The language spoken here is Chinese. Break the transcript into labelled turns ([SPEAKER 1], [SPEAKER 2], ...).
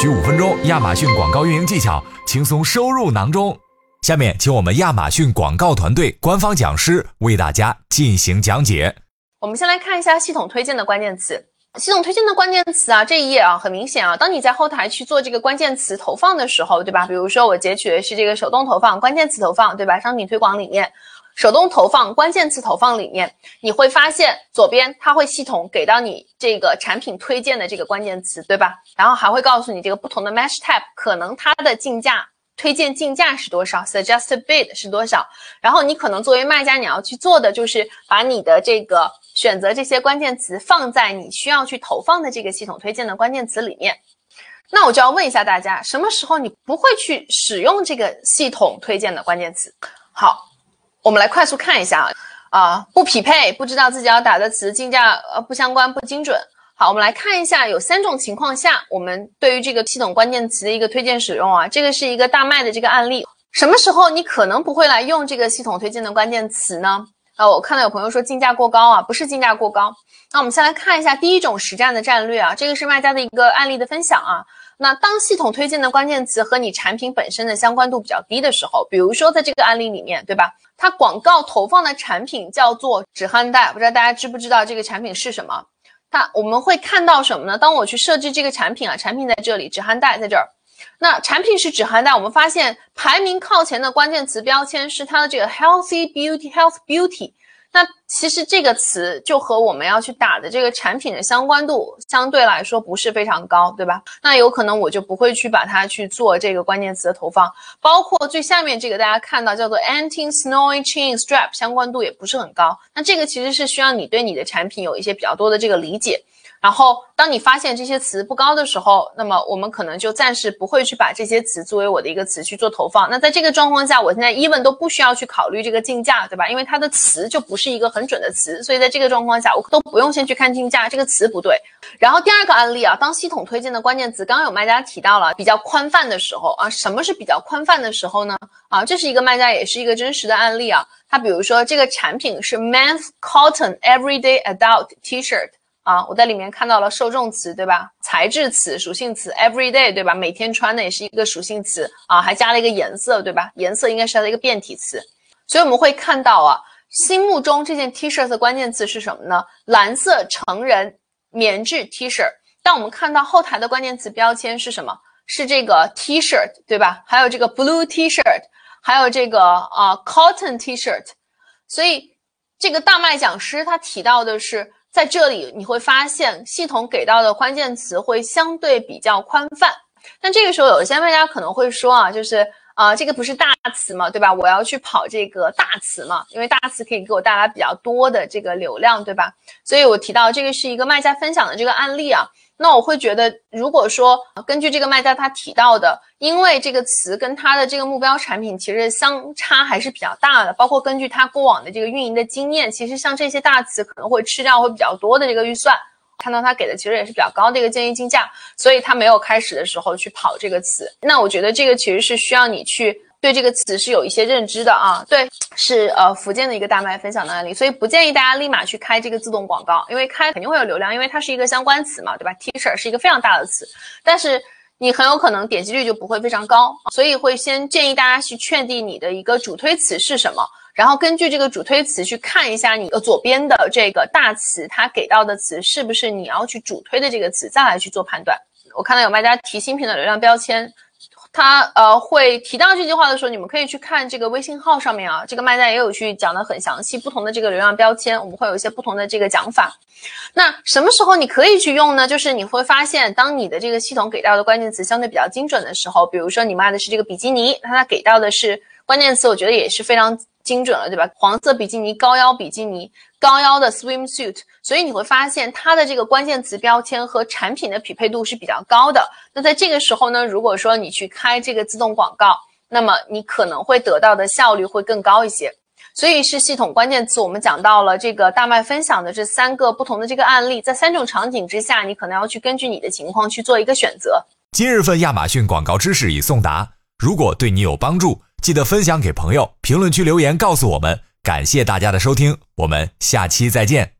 [SPEAKER 1] 需五分钟，亚马逊广告运营技巧轻松收入囊中。下面，请我们亚马逊广告团队官方讲师为大家进行讲解。
[SPEAKER 2] 我们先来看一下系统推荐的关键词。系统推荐的关键词啊，这一页啊，很明显啊，当你在后台去做这个关键词投放的时候，对吧？比如说我截取的是这个手动投放、关键词投放，对吧？商品推广里面。手动投放关键词投放里面，你会发现左边它会系统给到你这个产品推荐的这个关键词，对吧？然后还会告诉你这个不同的 match type，可能它的竞价推荐竞价是多少，suggested bid 是多少。然后你可能作为卖家，你要去做的就是把你的这个选择这些关键词放在你需要去投放的这个系统推荐的关键词里面。那我就要问一下大家，什么时候你不会去使用这个系统推荐的关键词？好。我们来快速看一下啊，啊不匹配，不知道自己要打的词竞价呃不相关不精准。好，我们来看一下，有三种情况下，我们对于这个系统关键词的一个推荐使用啊，这个是一个大卖的这个案例。什么时候你可能不会来用这个系统推荐的关键词呢？啊，我看到有朋友说竞价过高啊，不是竞价过高。那我们先来看一下第一种实战的战略啊，这个是卖家的一个案例的分享啊。那当系统推荐的关键词和你产品本身的相关度比较低的时候，比如说在这个案例里面，对吧？它广告投放的产品叫做止汗带，不知道大家知不知道这个产品是什么？它我们会看到什么呢？当我去设置这个产品啊，产品在这里，止汗带在这儿。那产品是指涵带，我们发现排名靠前的关键词标签是它的这个 healthy beauty health beauty。那其实这个词就和我们要去打的这个产品的相关度相对来说不是非常高，对吧？那有可能我就不会去把它去做这个关键词的投放，包括最下面这个大家看到叫做 anti snowy chain strap，相关度也不是很高。那这个其实是需要你对你的产品有一些比较多的这个理解。然后，当你发现这些词不高的时候，那么我们可能就暂时不会去把这些词作为我的一个词去做投放。那在这个状况下，我现在 even 都不需要去考虑这个竞价，对吧？因为它的词就不是一个很准的词，所以在这个状况下，我都不用先去看竞价，这个词不对。然后第二个案例啊，当系统推荐的关键词，刚刚有卖家提到了比较宽泛的时候啊，什么是比较宽泛的时候呢？啊，这是一个卖家，也是一个真实的案例啊。他比如说这个产品是 men's cotton everyday adult T-shirt。啊，我在里面看到了受众词，对吧？材质词、属性词，everyday，对吧？每天穿的也是一个属性词啊，还加了一个颜色，对吧？颜色应该是它的一个变体词，所以我们会看到啊，心目中这件 T 恤的关键词是什么呢？蓝色成人棉质 T 恤。但我们看到后台的关键词标签是什么？是这个 T 恤，对吧？还有这个 blue T 恤，还有这个啊 cotton T 恤。所以这个大麦讲师他提到的是。在这里你会发现，系统给到的关键词会相对比较宽泛。但这个时候，有些卖家可能会说啊，就是啊，这个不是大词嘛，对吧？我要去跑这个大词嘛，因为大词可以给我带来比较多的这个流量，对吧？所以我提到这个是一个卖家分享的这个案例啊。那我会觉得，如果说根据这个卖家他提到的，因为这个词跟他的这个目标产品其实相差还是比较大的，包括根据他过往的这个运营的经验，其实像这些大词可能会吃掉会比较多的这个预算。看到他给的其实也是比较高的一个建议竞价，所以他没有开始的时候去跑这个词。那我觉得这个其实是需要你去。对这个词是有一些认知的啊，对，是呃福建的一个大麦分享的案例，所以不建议大家立马去开这个自动广告，因为开肯定会有流量，因为它是一个相关词嘛，对吧？T 恤是一个非常大的词，但是你很有可能点击率就不会非常高，所以会先建议大家去确定你的一个主推词是什么，然后根据这个主推词去看一下你的左边的这个大词，它给到的词是不是你要去主推的这个词，再来去做判断。我看到有卖家提新品的流量标签。他呃会提到这句话的时候，你们可以去看这个微信号上面啊，这个卖家也有去讲的很详细，不同的这个流量标签，我们会有一些不同的这个讲法。那什么时候你可以去用呢？就是你会发现，当你的这个系统给到的关键词相对比较精准的时候，比如说你卖的是这个比基尼，那它给到的是关键词，我觉得也是非常精准了，对吧？黄色比基尼、高腰比基尼、高腰的 swimsuit。所以你会发现它的这个关键词标签和产品的匹配度是比较高的。那在这个时候呢，如果说你去开这个自动广告，那么你可能会得到的效率会更高一些。所以是系统关键词，我们讲到了这个大麦分享的这三个不同的这个案例，在三种场景之下，你可能要去根据你的情况去做一个选择。
[SPEAKER 1] 今日份亚马逊广告知识已送达，如果对你有帮助，记得分享给朋友，评论区留言告诉我们。感谢大家的收听，我们下期再见。